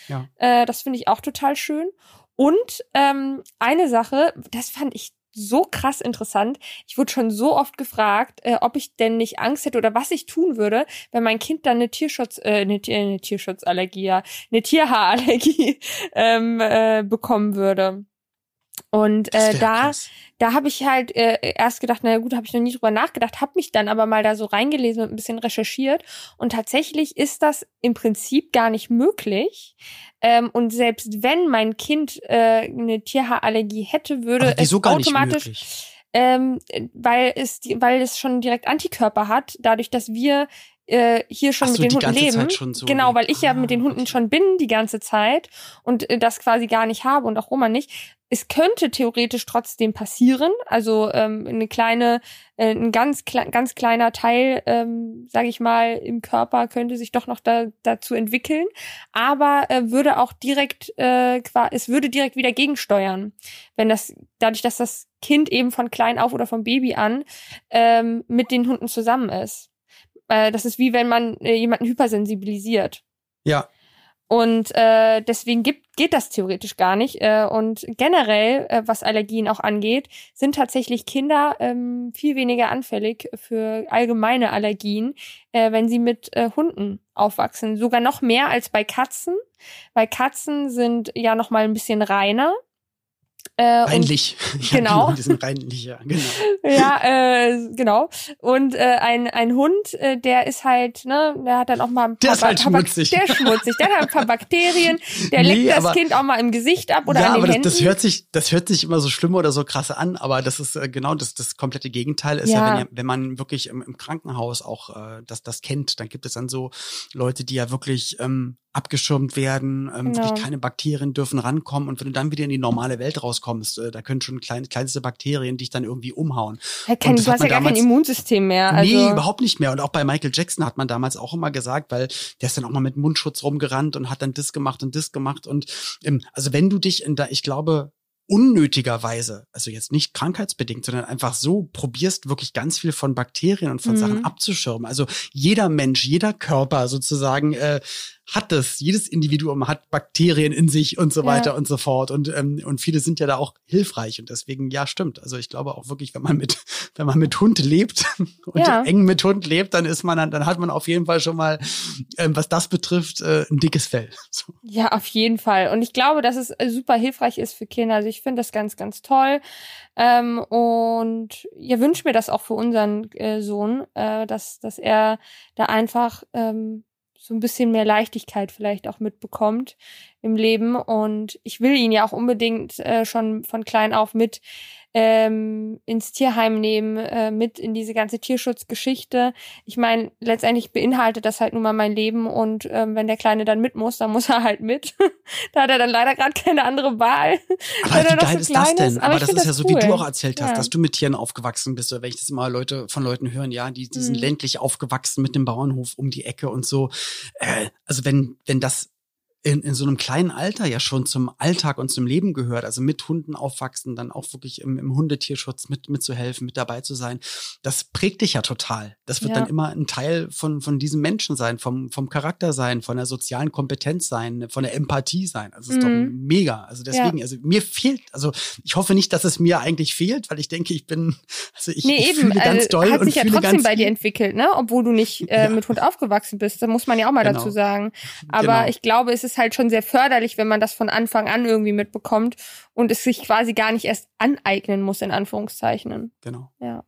Ja. Äh, das finde ich auch total schön. Und ähm, eine Sache, das fand ich so krass interessant. Ich wurde schon so oft gefragt, äh, ob ich denn nicht Angst hätte oder was ich tun würde, wenn mein Kind dann eine Tierschutz, äh, eine, eine Tierschutzallergie, eine Tierhaarallergie ähm, äh, bekommen würde. Und äh, da, krass. da habe ich halt äh, erst gedacht, na gut, habe ich noch nie drüber nachgedacht, habe mich dann aber mal da so reingelesen und ein bisschen recherchiert. Und tatsächlich ist das im Prinzip gar nicht möglich. Ähm, und selbst wenn mein Kind äh, eine Tierhaarallergie hätte, würde es automatisch, ähm, weil es, weil es schon direkt Antikörper hat, dadurch, dass wir äh, hier schon so, mit den Hunden leben. So genau, weil ich ah, ja mit den Hunden okay. schon bin die ganze Zeit und äh, das quasi gar nicht habe und auch Roma nicht. Es könnte theoretisch trotzdem passieren, also ähm, eine kleine, äh, ein ganz ganz kleiner Teil, ähm, sage ich mal, im Körper könnte sich doch noch da, dazu entwickeln, aber äh, würde auch direkt, äh, es würde direkt wieder gegensteuern, wenn das dadurch, dass das Kind eben von klein auf oder vom Baby an ähm, mit den Hunden zusammen ist. Äh, das ist wie wenn man äh, jemanden hypersensibilisiert. Ja. Und äh, deswegen gibt, geht das theoretisch gar nicht. Äh, und generell, äh, was Allergien auch angeht, sind tatsächlich Kinder ähm, viel weniger anfällig für allgemeine Allergien, äh, wenn sie mit äh, Hunden aufwachsen. Sogar noch mehr als bei Katzen. Weil Katzen sind ja noch mal ein bisschen reiner. Äh, reinlich. Und, genau. Ja, die sind reinlich, ja, genau. ja, äh, genau. Und äh, ein, ein Hund, äh, der ist halt, ne, der hat dann auch mal ein paar, der ist halt schmutzig. Der ist schmutzig. Der hat ein paar Bakterien. Der nee, leckt das aber, Kind auch mal im Gesicht ab oder ja, an den aber Händen. Das, das hört sich, das hört sich immer so schlimm oder so krass an, aber das ist äh, genau das, das komplette Gegenteil ist ja, ja, wenn, wenn man wirklich im, im Krankenhaus auch äh, das, das kennt, dann gibt es dann so Leute, die ja wirklich ähm, abgeschirmt werden, ähm, genau. wirklich keine Bakterien dürfen rankommen und wenn du dann wieder in die normale Welt rauskommst, äh, da können schon klein, kleinste Bakterien dich dann irgendwie umhauen. Ja, kein, du hast ja gar kein Immunsystem mehr. Also. Nee, überhaupt nicht mehr. Und auch bei Michael Jackson hat man damals auch immer gesagt, weil der ist dann auch mal mit Mundschutz rumgerannt und hat dann das gemacht und das gemacht und ähm, also wenn du dich in da, ich glaube, unnötigerweise, also jetzt nicht krankheitsbedingt, sondern einfach so probierst wirklich ganz viel von Bakterien und von mhm. Sachen abzuschirmen. Also jeder Mensch, jeder Körper sozusagen äh, hat das. Jedes Individuum hat Bakterien in sich und so weiter ja. und so fort. Und, ähm, und viele sind ja da auch hilfreich. Und deswegen, ja, stimmt. Also ich glaube auch wirklich, wenn man mit, wenn man mit Hund lebt und ja. eng mit Hund lebt, dann ist man dann, dann hat man auf jeden Fall schon mal, ähm, was das betrifft, äh, ein dickes Fell. So. Ja, auf jeden Fall. Und ich glaube, dass es äh, super hilfreich ist für Kinder. Also ich finde das ganz, ganz toll. Ähm, und ja, wünsche mir das auch für unseren äh, Sohn, äh, dass, dass er da einfach ähm, so ein bisschen mehr Leichtigkeit vielleicht auch mitbekommt im Leben. Und ich will ihn ja auch unbedingt äh, schon von klein auf mit ähm, ins Tierheim nehmen, äh, mit in diese ganze Tierschutzgeschichte. Ich meine, letztendlich beinhaltet das halt nun mal mein Leben und ähm, wenn der Kleine dann mit muss, dann muss er halt mit. da hat er dann leider gerade keine andere Wahl. Aber wie geil so ist das denn? Aber, Aber das ist ja so, cool. wie du auch erzählt hast, ja. dass du mit Tieren aufgewachsen bist. Oder wenn ich das immer Leute von Leuten hören, ja, die, die sind mhm. ländlich aufgewachsen mit dem Bauernhof um die Ecke und so. Äh, also wenn, wenn das in, in so einem kleinen Alter ja schon zum Alltag und zum Leben gehört, also mit Hunden aufwachsen, dann auch wirklich im, im Hundetierschutz mit mitzuhelfen, mit dabei zu sein, das prägt dich ja total. Das wird ja. dann immer ein Teil von von diesem Menschen sein, vom vom Charakter sein, von der sozialen Kompetenz sein, von der Empathie sein. Also mhm. ist doch mhm. mega. Also deswegen, ja. also mir fehlt, also ich hoffe nicht, dass es mir eigentlich fehlt, weil ich denke, ich bin, also ich, nee, ich eben, fühle ganz also, doll hat und sich ja trotzdem bei dir entwickelt, ne? Obwohl du nicht äh, ja. mit Hund aufgewachsen bist. Da muss man ja auch mal genau. dazu sagen. Aber genau. ich glaube, es ist ist halt schon sehr förderlich, wenn man das von Anfang an irgendwie mitbekommt und es sich quasi gar nicht erst aneignen muss, in Anführungszeichen. Genau. Ja.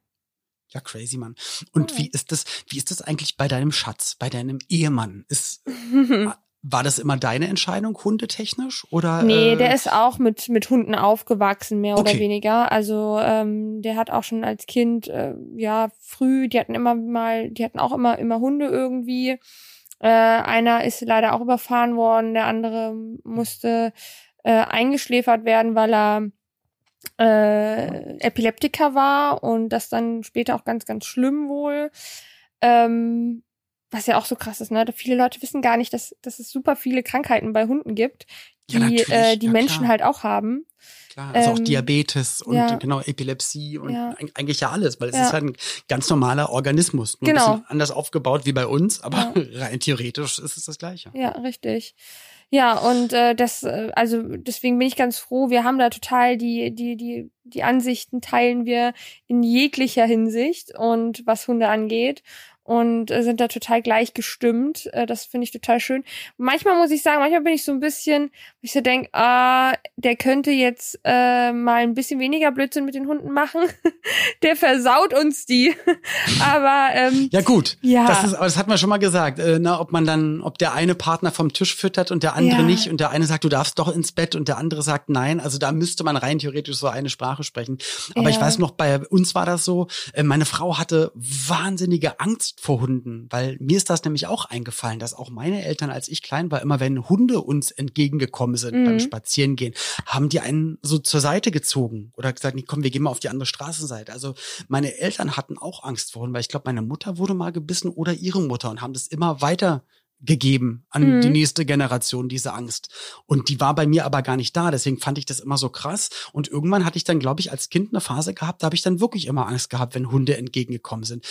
Ja, crazy, Mann. Und ja. wie ist das, wie ist das eigentlich bei deinem Schatz, bei deinem Ehemann? Ist, war das immer deine Entscheidung, hundetechnisch? Oder, nee, äh, der ist auch mit, mit Hunden aufgewachsen, mehr Okay. oder weniger. Also ähm, der hat auch schon als Kind, äh, ja, früh, die hatten immer mal, die hatten auch immer, immer Hunde irgendwie. Äh, einer ist leider auch überfahren worden, der andere musste äh, eingeschläfert werden, weil er äh, Epileptiker war und das dann später auch ganz, ganz schlimm wohl. Ähm, was ja auch so krass ist, ne? Viele Leute wissen gar nicht, dass, dass es super viele Krankheiten bei Hunden gibt, die Ja, äh, die Ja, Menschen klar. halt auch haben. Klar, also auch ähm, Diabetes und ja. genau Epilepsie und eigentlich ja alles, weil es ist halt ein ganz normaler Organismus. Nur Genau. ein bisschen anders aufgebaut wie bei uns, aber rein theoretisch ist es das Gleiche. Ja, richtig. Ja, und äh, das, äh, also deswegen bin ich ganz froh. Wir haben da total die, die, die, die Ansichten teilen wir in jeglicher Hinsicht und was Hunde angeht. Und äh, sind da total gleich gestimmt. Äh, das finde ich total schön. Manchmal muss ich sagen, manchmal bin ich so ein bisschen, ich so denke, ah, der könnte jetzt äh, mal ein bisschen weniger Blödsinn mit den Hunden machen. der versaut uns die. Aber ähm, Ja gut, Ja. das ist, aber das hat man schon mal gesagt, äh, na, ob man dann, ob der eine Partner vom Tisch füttert und der andere Ja. nicht und der eine sagt, du darfst doch ins Bett und der andere sagt nein. Also da müsste man rein theoretisch so eine Sprache sprechen. Aber ich Ja. weiß noch, bei uns war das so, äh, meine Frau hatte wahnsinnige Angst vor Hunden, weil mir ist das nämlich auch eingefallen, dass auch meine Eltern, als ich klein war, immer wenn Hunde uns entgegengekommen sind Mhm. beim Spazierengehen, haben die einen so zur Seite gezogen oder gesagt, nee, komm, wir gehen mal auf die andere Straßenseite. Also meine Eltern hatten auch Angst vor Hunden, weil ich glaube, meine Mutter wurde mal gebissen oder ihre Mutter und haben das immer weiter gegeben an Mhm. die nächste Generation, diese Angst. Und die war bei mir aber gar nicht da. Deswegen fand ich das immer so krass. Und irgendwann hatte ich dann, glaube ich, als Kind eine Phase gehabt, da habe ich dann wirklich immer Angst gehabt, wenn Hunde entgegengekommen sind.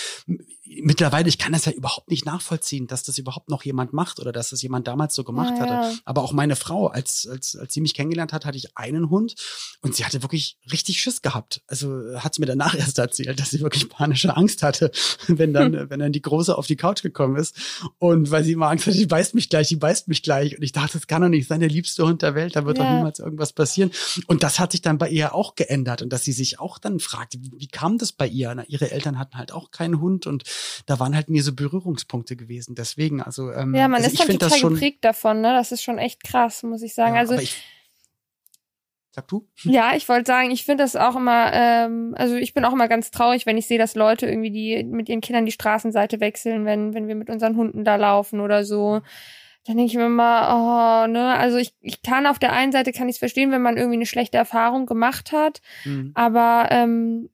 Mittlerweile, ich kann das ja überhaupt nicht nachvollziehen, dass das überhaupt noch jemand macht oder dass das jemand damals so gemacht Ja, hatte. ja. Aber auch meine Frau, als, als, als sie mich kennengelernt hat, hatte ich einen Hund und sie hatte wirklich richtig Schiss gehabt. Also hat sie mir danach erst erzählt, dass sie wirklich panische Angst hatte, wenn dann, wenn dann die Große auf die Couch gekommen ist. Und weil sie immer Angst hatte, die beißt mich gleich, die beißt mich gleich. Und ich dachte, das kann doch nicht sein, der liebste Hund der Welt, da wird doch Ja. niemals irgendwas passieren. Und das hat sich dann bei ihr auch geändert und dass sie sich auch dann fragte, wie, wie kam das bei ihr? Na, ihre Eltern hatten halt auch keinen Hund und da waren halt mir so Berührungspunkte gewesen. Deswegen, also, ähm, Ja, man also ist ich dann total schon, geprägt davon, ne? Das ist schon echt krass, muss ich sagen. Ja, also ich, sag du? ja, ich wollte sagen, ich finde das auch immer, ähm, also ich bin auch immer ganz traurig, wenn ich sehe, dass Leute irgendwie die mit ihren Kindern die Straßenseite wechseln, wenn, wenn wir mit unseren Hunden da laufen oder so. Dann denke ich mir immer, oh, ne, also ich, ich kann auf der einen Seite kann ich es verstehen, wenn man irgendwie eine schlechte Erfahrung gemacht hat, Mhm. aber ähm,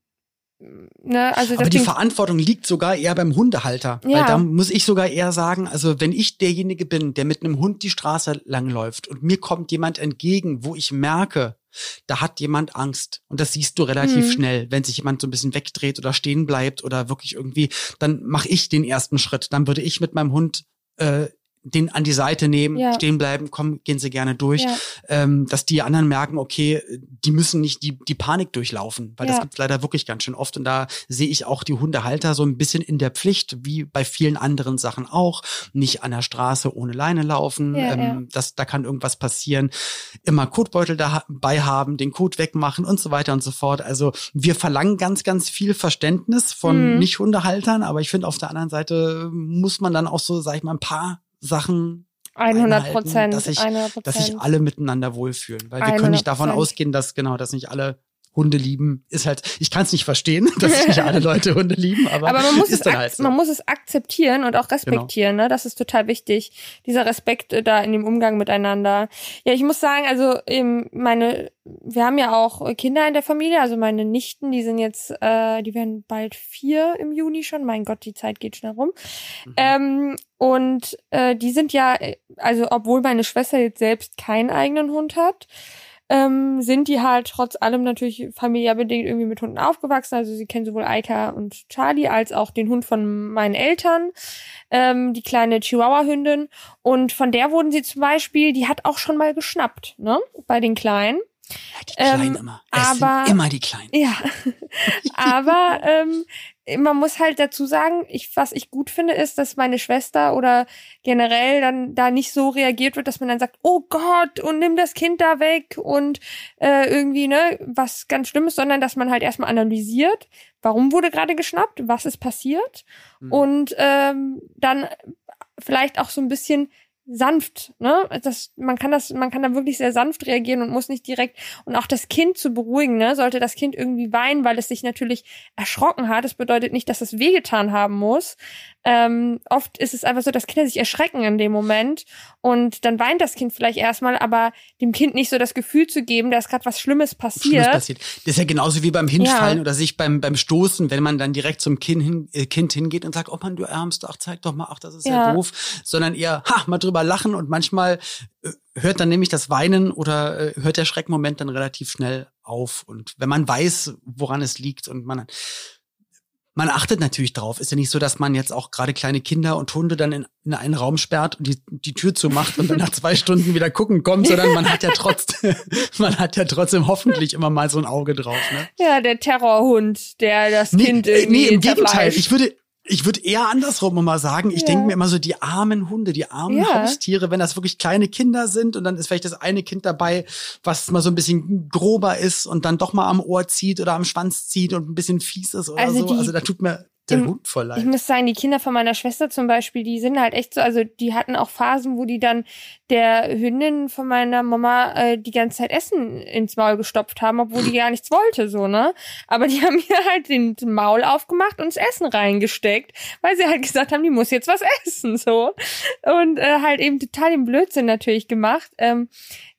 ne, also Aber die Verantwortung liegt sogar eher beim Hundehalter. Ja. Weil da muss ich sogar eher sagen, also wenn ich derjenige bin, der mit einem Hund die Straße langläuft und mir kommt jemand entgegen, wo ich merke, da hat jemand Angst. Und das siehst du relativ Mhm. schnell, wenn sich jemand so ein bisschen wegdreht oder stehen bleibt oder wirklich irgendwie, dann mache ich den ersten Schritt. Dann würde ich mit meinem Hund äh, den an die Seite nehmen, Ja. stehen bleiben, komm, gehen Sie gerne durch, Ja. ähm, dass die anderen merken, okay, die müssen nicht die, die Panik durchlaufen, weil das Ja. gibt's leider wirklich ganz schön oft und da sehe ich auch die Hundehalter so ein bisschen in der Pflicht, wie bei vielen anderen Sachen auch, nicht an der Straße ohne Leine laufen, ähm. Das, da kann irgendwas passieren, immer Kotbeutel dabei haben, den Kot wegmachen und so weiter und so fort. Also wir verlangen ganz, ganz viel Verständnis von Mhm. Nicht-Hundehaltern, aber ich finde auf der anderen Seite muss man dann auch so, sag ich mal, ein paar Sachen 100 einhalten, Prozent, dass sich 100 dass sich alle miteinander wohlfühlen. Weil wir können nicht davon 100%. ausgehen, dass genau, dass nicht alle Hunde lieben. Ist halt, ich kann es nicht verstehen, dass nicht alle Leute Hunde lieben, aber, Aber man muss, es halt so. Genau. man muss es akzeptieren und auch respektieren, ne? Das ist total wichtig. Dieser Respekt äh, da in dem Umgang miteinander. Ja, ich muss sagen, also ähm, meine, wir haben ja auch Kinder in der Familie, also meine Nichten, die sind jetzt, äh, die werden bald vier im Juni schon. Mein Gott, die Zeit geht schnell rum. Mhm. Ähm, und äh, die sind ja, äh, also obwohl meine Schwester jetzt selbst keinen eigenen Hund hat, ähm, sind die halt trotz allem natürlich familiär bedingt irgendwie mit Hunden aufgewachsen. Also sie kennen sowohl Eika und Charlie als auch den Hund von meinen Eltern, ähm, die kleine Chihuahua-Hündin. Und von der wurden sie zum Beispiel, die hat auch schon mal geschnappt, ne, bei den Kleinen. ja, die Kleinen ähm, immer. Es aber- sind immer die Kleinen. Ja, aber ähm, man muss halt dazu sagen, ich, was ich gut finde, ist, dass meine Schwester oder generell dann da nicht so reagiert wird, dass man dann sagt, oh Gott, und nimm das Kind da weg und äh, irgendwie, ne, was ganz Schlimmes, sondern dass man halt erstmal analysiert, warum wurde gerade geschnappt, was ist passiert Mhm. und ähm, dann vielleicht auch so ein bisschen sanft, ne? Das, man kann das, man kann da wirklich sehr sanft reagieren und muss nicht direkt und auch das Kind zu beruhigen, ne? Sollte das Kind irgendwie weinen, weil es sich natürlich erschrocken hat. Das bedeutet nicht, dass es wehgetan haben muss. Ähm, oft ist es einfach so, dass Kinder sich erschrecken in dem Moment und dann weint das Kind vielleicht erstmal, aber dem Kind nicht so das Gefühl zu geben, da ist gerade was Schlimmes passiert. Schlimmes passiert. Das ist ja genauso wie beim Hinfallen ja. oder sich beim beim Stoßen, wenn man dann direkt zum Kind, hin, äh, kind hingeht und sagt, oh man, du Ärmst, ach zeig doch mal, ach das ist ja, ja doof, sondern eher, ha, mal drüber lachen und manchmal äh, hört dann nämlich das Weinen oder äh, hört der Schreckmoment dann relativ schnell auf und wenn man weiß, woran es liegt und man man achtet natürlich drauf. Ist ja nicht so, dass man jetzt auch gerade kleine Kinder und Hunde dann in, in einen Raum sperrt und die, die Tür zumacht und dann nach zwei Stunden wieder gucken kommt, sondern man hat ja trotzdem, man hat ja trotzdem hoffentlich immer mal so ein Auge drauf. Ne? Ja, der Terrorhund, der das nee, Kind irgendwie Nee, im Gegenteil. Ich würde, ich würde eher andersrum mal sagen. Ich ja. denke mir immer so, die armen Hunde, die armen ja. Haustiere, wenn das wirklich kleine Kinder sind und dann ist vielleicht das eine Kind dabei, was mal so ein bisschen grober ist und dann doch mal am Ohr zieht oder am Schwanz zieht und ein bisschen fies ist oder also so. also da tut mir der Hund voll leid. Ich muss sagen, die Kinder von meiner Schwester zum Beispiel, die sind halt echt so, also die hatten auch Phasen, wo die dann der Hündin von meiner Mama äh, die ganze Zeit Essen ins Maul gestopft haben, obwohl die gar nichts wollte, so, ne? Aber die haben ihr halt den Maul aufgemacht und das Essen reingesteckt, weil sie halt gesagt haben, die muss jetzt was essen, so. Und äh, halt eben total den Blödsinn natürlich gemacht. Ähm,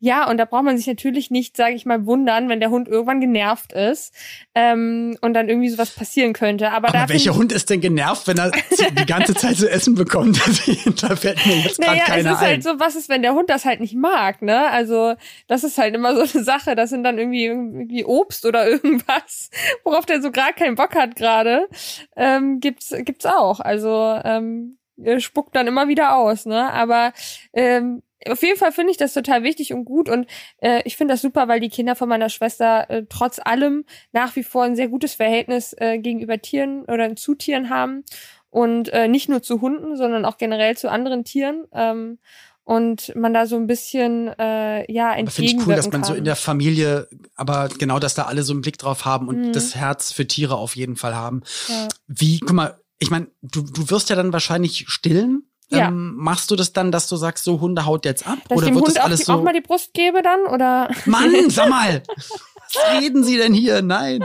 ja, und da braucht man sich natürlich nicht, sage ich mal, wundern, wenn der Hund irgendwann genervt ist ähm, und dann irgendwie sowas passieren könnte. Aber, Aber welcher Hund ist denn genervt, wenn er die ganze Zeit zu essen bekommt? da fällt mir jetzt gerade naja, keiner es ist ein. halt so, was ist, wenn der Hund das halt nicht mag, ne? Also das ist halt immer so eine Sache. Das sind dann irgendwie, irgendwie Obst oder irgendwas, worauf der so gerade keinen Bock hat gerade. Ähm, gibt's gibt's auch. Also ähm, spuckt dann immer wieder aus, ne? Aber ähm, auf jeden Fall finde ich das total wichtig und gut und äh, ich finde das super, weil die Kinder von meiner Schwester äh, trotz allem nach wie vor ein sehr gutes Verhältnis äh, gegenüber Tieren oder zu Tieren haben und äh, nicht nur zu Hunden, sondern auch generell zu anderen Tieren. Ähm, und man da so ein bisschen äh, ja entgegenwirken Finde ich cool, dass man kann. so in der Familie, aber genau, dass da alle so einen Blick drauf haben und mhm. das Herz für Tiere auf jeden Fall haben. Ja. Wie, guck mal, ich meine, du, du wirst ja dann wahrscheinlich stillen ja. Ähm, machst du das dann, dass du sagst, so Hunde haut jetzt ab? Dass oder ich dem wird Hund das alles auch, so? auch mal die Brust gebe dann? Oder? Mann, sag mal! Was reden Sie denn hier? Nein.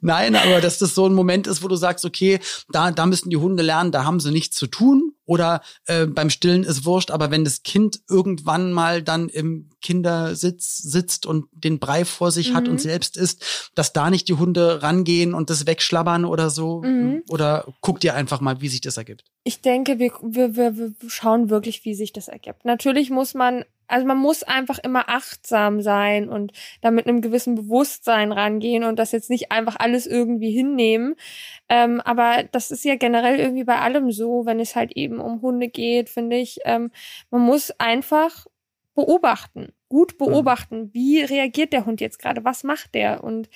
Nein, aber dass das so ein Moment ist, wo du sagst, okay, da, da müssen die Hunde lernen, da haben sie nichts zu tun. Oder äh, beim Stillen ist wurscht, aber wenn das Kind irgendwann mal dann im Kindersitz sitzt und den Brei vor sich mhm. hat und mhm. selbst isst, dass da nicht die Hunde rangehen und das wegschlabbern oder so? Mhm. Oder guckt ihr einfach mal, wie sich das ergibt? Ich denke, wir, wir, wir schauen wirklich, wie sich das ergibt. Natürlich muss man also man muss einfach immer achtsam sein und da mit einem gewissen Bewusstsein rangehen und das jetzt nicht einfach alles irgendwie hinnehmen. Ähm, aber das ist ja generell irgendwie bei allem so, wenn es halt eben um Hunde geht, finde ich. Ähm, man muss einfach beobachten gut mhm. beobachten, wie reagiert der Hund jetzt gerade, was macht der und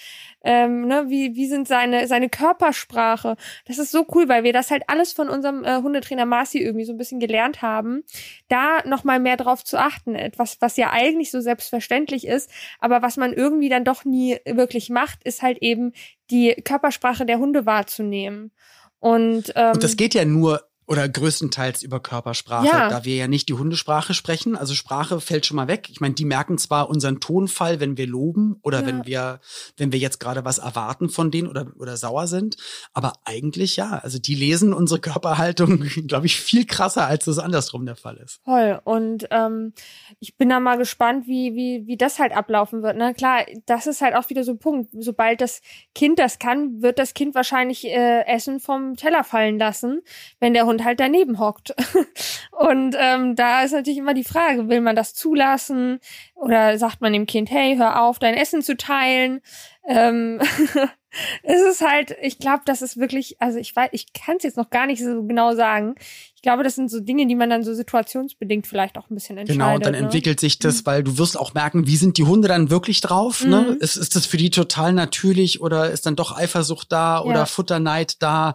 ähm, ne, wie, wie sind seine, seine Körpersprache. Das ist so cool, weil wir das halt alles von unserem äh, Hundetrainer Marci irgendwie so ein bisschen gelernt haben, da nochmal mehr drauf zu achten. Etwas, was ja eigentlich so selbstverständlich ist, aber was man irgendwie dann doch nie wirklich macht, ist halt eben die Körpersprache der Hunde wahrzunehmen. Und, ähm, und das geht ja nur oder größtenteils über Körpersprache, ja. da wir ja nicht die Hundesprache sprechen. Also Sprache fällt schon mal weg. Ich meine, die merken zwar unseren Tonfall, wenn wir loben oder ja. wenn wir, wenn wir jetzt gerade was erwarten von denen oder, oder sauer sind. Aber eigentlich ja. Also die lesen unsere Körperhaltung, glaube ich, viel krasser, als das andersrum der Fall ist. Toll. Und ähm, ich bin da mal gespannt, wie, wie, wie das halt ablaufen wird. Na klar, das ist halt auch wieder so ein Punkt. Sobald das Kind das kann, wird das Kind wahrscheinlich äh, Essen vom Teller fallen lassen, wenn der Hund und halt daneben hockt. und ähm, da ist natürlich immer die Frage, will man das zulassen oder sagt man dem Kind, hey, hör auf, dein Essen zu teilen? Ähm, es ist halt, ich glaube, das ist wirklich, also ich weiß, ich kann es jetzt noch gar nicht so genau sagen. Ich glaube, das sind so Dinge, die man dann so situationsbedingt vielleicht auch ein bisschen entscheidet. Genau, und dann ne? entwickelt sich das, mhm. weil du wirst auch merken, wie sind die Hunde dann wirklich drauf? Ne? Mhm. Ne? Ist, ist das für die total natürlich oder ist dann doch Eifersucht da ja. oder Futterneid da?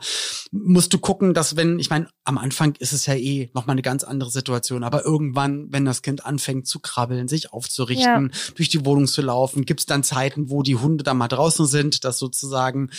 Musst du gucken, dass wenn, ich meine, am Anfang ist es ja eh nochmal eine ganz andere Situation, aber irgendwann, wenn das Kind anfängt zu krabbeln, sich aufzurichten, ja. durch die Wohnung zu laufen, gibt es dann Zeiten, wo die Hunde dann mal draußen sind, dass sozusagen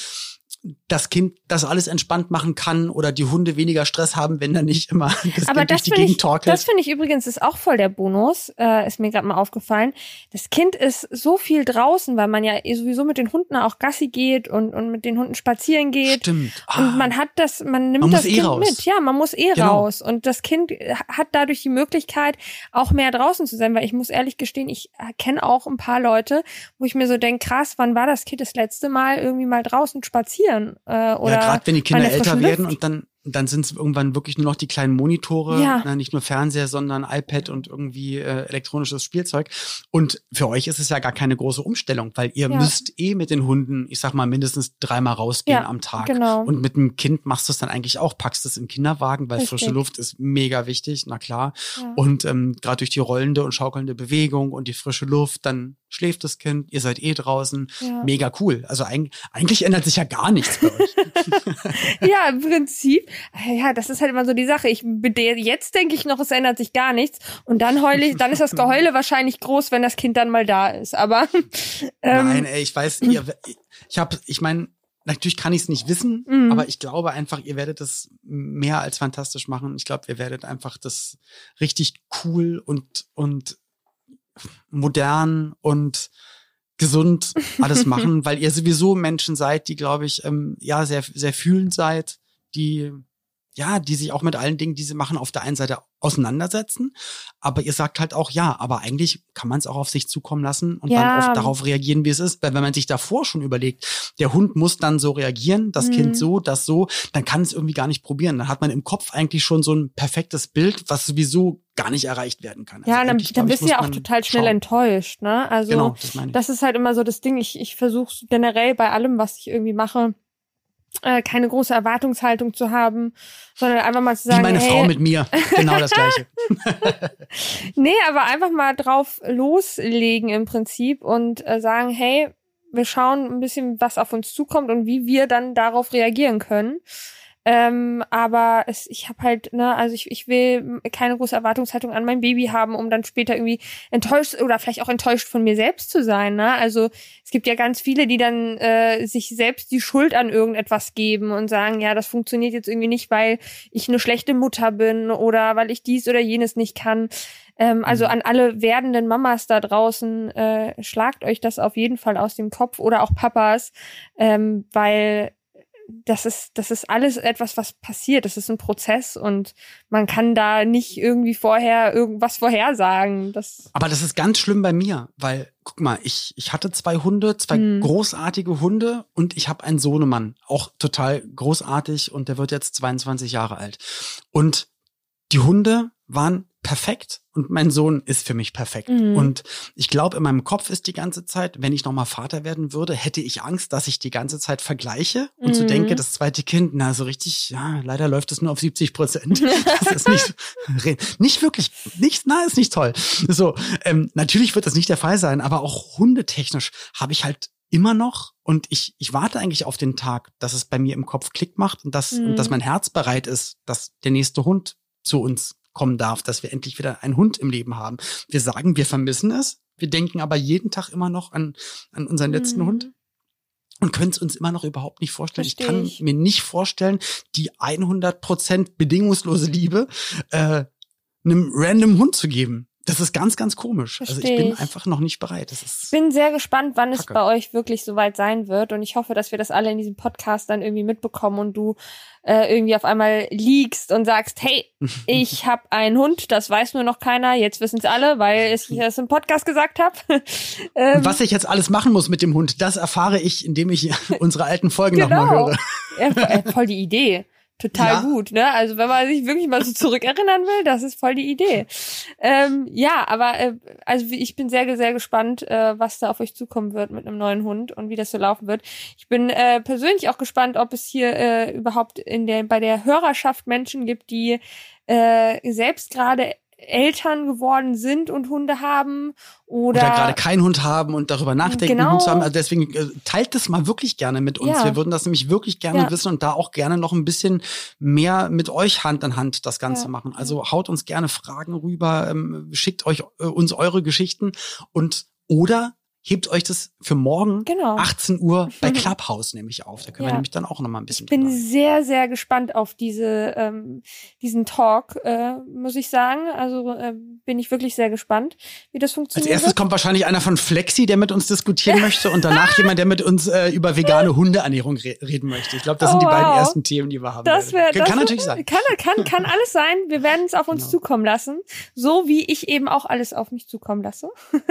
das Kind das alles entspannt machen kann oder die Hunde weniger Stress haben, wenn da nicht immer das Aber kind das durch die Gegend ich, torkelt. Das finde ich übrigens ist auch voll der Bonus, äh, ist mir gerade mal aufgefallen. Das Kind ist so viel draußen, weil man ja eh sowieso mit den Hunden auch Gassi geht und, und mit den Hunden spazieren geht. Stimmt. Ah. Und man hat das, man nimmt man das eh Kind raus. mit. Ja, man muss eh genau. raus. Und das Kind hat dadurch die Möglichkeit, auch mehr draußen zu sein, weil ich muss ehrlich gestehen, ich kenne auch ein paar Leute, wo ich mir so denke, krass, wann war das Kind das letzte Mal irgendwie mal draußen spazieren? Äh, oder ja, gerade wenn die Kinder älter werden und dann dann sind es irgendwann wirklich nur noch die kleinen Monitore, ja. ne, nicht nur Fernseher, sondern iPad und irgendwie äh, elektronisches Spielzeug. Und für euch ist es ja gar keine große Umstellung, weil ihr ja. müsst eh mit den Hunden, ich sag mal, mindestens dreimal rausgehen ja, am Tag. Genau. Und mit dem Kind machst du es dann eigentlich auch, packst es im Kinderwagen, weil Richtig. frische Luft ist mega wichtig, na klar. Und ähm, gerade durch die rollende und schaukelnde Bewegung und die frische Luft, dann schläft das Kind, ihr seid eh draußen. Mega cool. Also eigentlich, eigentlich ändert sich ja gar nichts bei euch. ja, im Prinzip ja, das ist halt immer so die Sache. Ich jetzt denke ich noch, es ändert sich gar nichts. Und dann heule ich, dann ist das Geheule wahrscheinlich groß, wenn das Kind dann mal da ist. Aber ähm, nein, ey, ich weiß, ihr, ich habe, ich meine, natürlich kann ich es nicht wissen, mhm. aber ich glaube einfach, ihr werdet es mehr als fantastisch machen. Ich glaube, ihr werdet einfach das richtig cool und und modern und gesund alles machen, weil ihr sowieso Menschen seid, die, glaube ich, ähm, ja, sehr, sehr fühlend seid, die ja, die sich auch mit allen Dingen, die sie machen, auf der einen Seite auseinandersetzen. Aber ihr sagt halt auch, ja, aber eigentlich kann man es auch auf sich zukommen lassen und ja. dann oft darauf reagieren, wie es ist. Weil wenn man sich davor schon überlegt, der Hund muss dann so reagieren, das mhm. Kind so, das so, dann kann es irgendwie gar nicht probieren. Dann hat man im Kopf eigentlich schon so ein perfektes Bild, was sowieso gar nicht erreicht werden kann. Also ja, dann, dann bist du ja auch total schnell schauen. enttäuscht. Ne? Also genau, das, das ist halt immer so das Ding. Ich, ich versuche generell bei allem, was ich irgendwie mache, äh, keine große Erwartungshaltung zu haben, sondern einfach mal zu sagen, Wie meine hey, Frau mit mir, genau das gleiche. nee, aber einfach mal drauf loslegen im Prinzip und äh, sagen, hey, wir schauen ein bisschen, was auf uns zukommt und wie wir dann darauf reagieren können. Ähm, aber es, ich habe halt, ne, also ich, ich will keine große Erwartungshaltung an mein Baby haben, um dann später irgendwie enttäuscht oder vielleicht auch enttäuscht von mir selbst zu sein. Ne? Also es gibt ja ganz viele, die dann äh, sich selbst die Schuld an irgendetwas geben und sagen, ja, das funktioniert jetzt irgendwie nicht, weil ich eine schlechte Mutter bin oder weil ich dies oder jenes nicht kann. Ähm, also mhm. an alle werdenden Mamas da draußen, äh, schlagt euch das auf jeden Fall aus dem Kopf oder auch Papas, ähm, weil das ist, das ist alles etwas, was passiert. Das ist ein Prozess und man kann da nicht irgendwie vorher irgendwas vorhersagen. Das Aber das ist ganz schlimm bei mir, weil, guck mal, ich, ich hatte zwei Hunde, zwei hm. großartige Hunde und ich habe einen Sohnemann, auch total großartig und der wird jetzt 22 Jahre alt. Und die Hunde waren perfekt und mein Sohn ist für mich perfekt. Mhm. Und ich glaube, in meinem Kopf ist die ganze Zeit, wenn ich nochmal Vater werden würde, hätte ich Angst, dass ich die ganze Zeit vergleiche und mhm. so denke, das zweite Kind, na, so richtig, ja, leider läuft es nur auf 70 Prozent. Das ist nicht, nicht wirklich, nicht, na, ist nicht toll. So, ähm, natürlich wird das nicht der Fall sein, aber auch hundetechnisch habe ich halt immer noch und ich, ich warte eigentlich auf den Tag, dass es bei mir im Kopf Klick macht und dass, mhm. und dass mein Herz bereit ist, dass der nächste Hund zu uns kommen darf, dass wir endlich wieder einen Hund im Leben haben. Wir sagen, wir vermissen es. Wir denken aber jeden Tag immer noch an, an unseren letzten mhm. Hund und können es uns immer noch überhaupt nicht vorstellen. Versteh ich kann ich. mir nicht vorstellen, die 100% bedingungslose Liebe äh, einem random Hund zu geben. Das ist ganz, ganz komisch. Versteh also ich bin einfach noch nicht bereit. Das ich bin sehr gespannt, wann Kacke. es bei euch wirklich soweit sein wird. Und ich hoffe, dass wir das alle in diesem Podcast dann irgendwie mitbekommen und du äh, irgendwie auf einmal liegst und sagst, hey, ich habe einen Hund, das weiß nur noch keiner, jetzt wissen es alle, weil ich es im Podcast gesagt habe. ähm, Was ich jetzt alles machen muss mit dem Hund, das erfahre ich, indem ich unsere alten Folgen genau. nochmal höre. Ja, voll die Idee total ja. gut, ne? Also wenn man sich wirklich mal so zurückerinnern will, das ist voll die Idee. Ähm, ja, aber äh, also ich bin sehr, sehr gespannt, äh, was da auf euch zukommen wird mit einem neuen Hund und wie das so laufen wird. Ich bin äh, persönlich auch gespannt, ob es hier äh, überhaupt in der bei der Hörerschaft Menschen gibt, die äh, selbst gerade Eltern geworden sind und Hunde haben oder, oder gerade keinen Hund haben und darüber nachdenken, genau. Hund zu haben. Also deswegen äh, teilt das mal wirklich gerne mit uns. Ja. Wir würden das nämlich wirklich gerne ja. wissen und da auch gerne noch ein bisschen mehr mit euch Hand in Hand das Ganze ja. machen. Also haut uns gerne Fragen rüber, ähm, schickt euch äh, uns eure Geschichten und oder hebt euch das für morgen Genau. 18 Uhr bei Clubhouse nämlich auf. Da können wir Ja. nämlich dann auch noch mal ein bisschen Ich bin drüber- sehr, sehr gespannt auf diese, ähm, diesen Talk, äh, muss ich sagen. Also äh, bin ich wirklich sehr gespannt, wie das Als funktioniert. erstes kommt wahrscheinlich einer von Flexi, der mit uns diskutieren möchte und danach jemand, der mit uns äh, über vegane Hundeernährung re reden möchte. Ich glaube, das sind Oh, die beiden wow. ersten Themen, die wir haben. Das wäre, kann, das kann wär- natürlich sein. Kann, kann, kann alles sein. Wir werden es auf uns Genau. zukommen lassen. So wie ich eben auch alles auf mich zukommen lasse.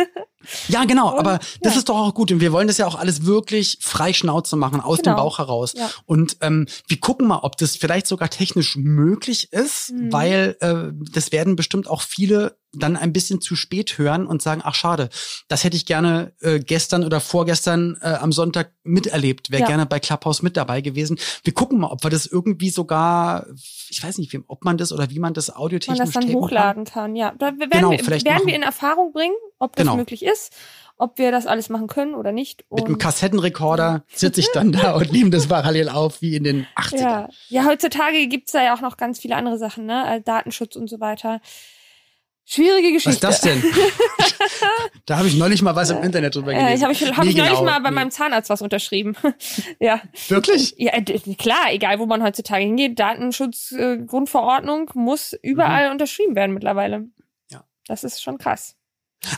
Ja, genau, Und, aber das ja. ist doch auch gut. Und wir wollen das ja auch alles wirklich frei Schnauze machen, aus dem Genau. Bauch heraus. Ja. Und ähm, wir gucken mal, ob das vielleicht sogar technisch möglich ist, Mhm. weil äh, das werden bestimmt auch viele dann ein bisschen zu spät hören und sagen, ach schade, das hätte ich gerne äh, gestern oder vorgestern äh, am Sonntag miterlebt, wäre Ja. gerne bei Clubhouse mit dabei gewesen. Wir gucken mal, ob wir das irgendwie sogar, ich weiß nicht, wie, ob man das oder wie man das Man audiotechnisch das dann tapen kann. hochladen kann. Ja, da werden, Genau, wir, vielleicht werden machen- wir in Erfahrung bringen, ob das Genau. möglich ist, ob wir das alles machen können oder nicht. Mit einem Und- Kassettenrekorder sitze ich dann da und nehme das parallel auf, wie in den 80ern. Ja, ja heutzutage gibt's da ja auch noch ganz viele andere Sachen, ne? Also Datenschutz und so weiter. Schwierige Was ist Geschichte. das denn? da habe ich neulich mal was im Internet drüber gelesen. Äh, ich habe ich, hab Nee, ich neulich genau, mal bei nee. meinem Zahnarzt was unterschrieben. ja. Wirklich? Ja, klar, egal wo man heutzutage hingeht, Datenschutzgrundverordnung äh, muss überall unterschrieben werden mittlerweile. Mhm. Ja. Das ist schon krass.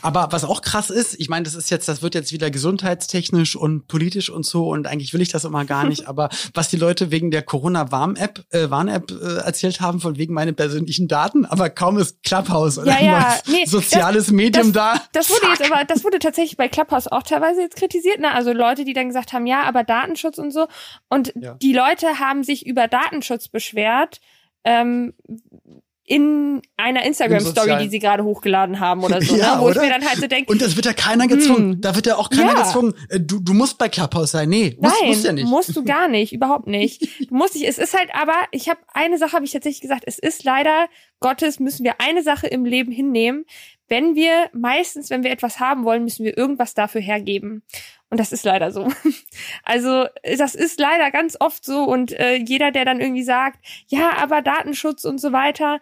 Aber was auch krass ist, ich meine, das ist jetzt, das wird jetzt wieder gesundheitstechnisch und politisch und so und eigentlich will ich das immer gar nicht, aber was die Leute wegen der Corona-Warn-App äh, Warn-App äh, erzählt haben, von wegen meine persönlichen Daten, aber kaum ist Clubhouse oder Ja, ja, nee, soziales Medium da. Das wurde Fuck. jetzt aber, das wurde tatsächlich bei Clubhouse auch teilweise jetzt kritisiert, ne? Also Leute, die dann gesagt haben, ja, aber Datenschutz und so. Und Ja. die Leute haben sich über Datenschutz beschwert, ähm, in einer Instagram-Story, die sie gerade hochgeladen haben oder so, Ja, ne? Wo oder? ich mir dann halt so denke, Und das wird ja keiner gezwungen. Hm. Da wird ja auch keiner Ja. gezwungen. Äh, Du, du musst bei Clubhouse sein. Nee, musst, Nein, musst ja nicht. musst du gar nicht, überhaupt nicht. Du musst nicht. Es ist halt aber, ich habe eine Sache habe ich tatsächlich gesagt, es ist leider Gottes müssen wir eine Sache im Leben hinnehmen. Wenn wir meistens, wenn wir etwas haben wollen, müssen wir irgendwas dafür hergeben. Und das ist leider so. Also das ist leider ganz oft so und äh, jeder, der dann irgendwie sagt, ja, aber Datenschutz und so weiter,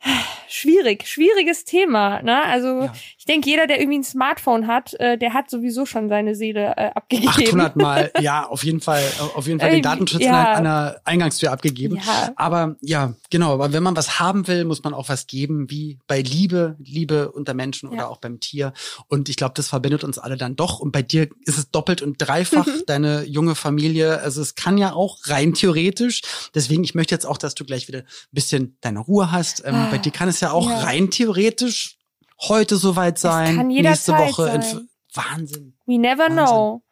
schwierig, schwieriges Thema. Ne? Also Ja. Ich denke, jeder, der irgendwie ein Smartphone hat, äh, der hat sowieso schon seine Seele äh, abgegeben. 800 Mal, ja, auf jeden Fall, auf jeden Fall den Äh, Datenschutz ja. an, der Eingangstür abgegeben. Ja. Aber ja, genau, aber wenn man was haben will, muss man auch was geben, wie bei Liebe, Liebe unter Menschen oder Ja. auch beim Tier. Und ich glaube, das verbindet uns alle dann doch. Und bei dir ist es doppelt und dreifach, deine junge Familie. Also es kann ja auch rein theoretisch. Deswegen, ich möchte jetzt auch, dass du gleich wieder ein bisschen deine Ruhe hast. Ähm, Ah, bei dir kann es ja auch rein theoretisch heute soweit sein. kann nächste Woche. in- sein. Wahnsinn. We never Wahnsinn. know.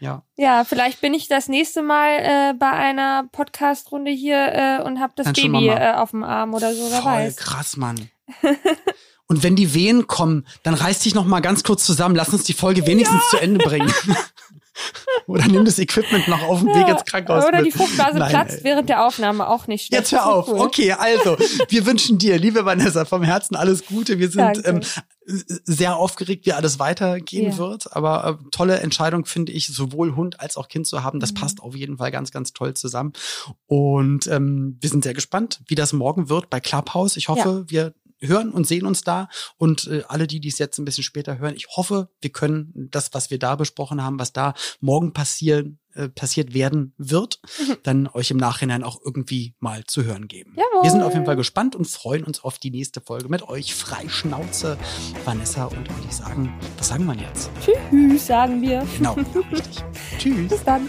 Ja. Ja, vielleicht bin ich das nächste Mal äh, bei einer Podcast-Runde hier äh, und habe das Dann Baby äh, auf dem Arm oder so, wer Voll weiß. krass, Mann. Und wenn die Wehen kommen, dann reiß dich noch mal ganz kurz zusammen. Lass uns die Folge wenigstens zu Ende bringen. Oder nimm das Equipment noch auf dem Weg ins Krankenhaus Oder die Fruchtblase Nein, platzt ey. während der Aufnahme, auch nicht schlecht. Jetzt hör auf. cool. Okay, also, wir wünschen dir, liebe Vanessa, vom Herzen alles Gute. Wir sind ähm, sehr aufgeregt, wie alles weitergehen Ja. wird. Aber äh, tolle Entscheidung finde ich, sowohl Hund als auch Kind zu haben. Das Mhm. passt auf jeden Fall ganz, ganz toll zusammen. Und ähm, wir sind sehr gespannt, wie das morgen wird bei Clubhouse. Ich hoffe, wir hören und sehen uns da. Und äh, alle, die dies jetzt ein bisschen später hören, ich hoffe, wir können das, was wir da besprochen haben, was da morgen passieren, äh, passiert werden wird, dann euch im Nachhinein auch irgendwie mal zu hören geben. Jawohl. Wir sind auf jeden Fall gespannt und freuen uns auf die nächste Folge mit euch. Freischnauze, Vanessa und ich sagen, was sagen wir jetzt? Tschüss, sagen wir. Genau, ja, richtig. Tschüss. Bis dann.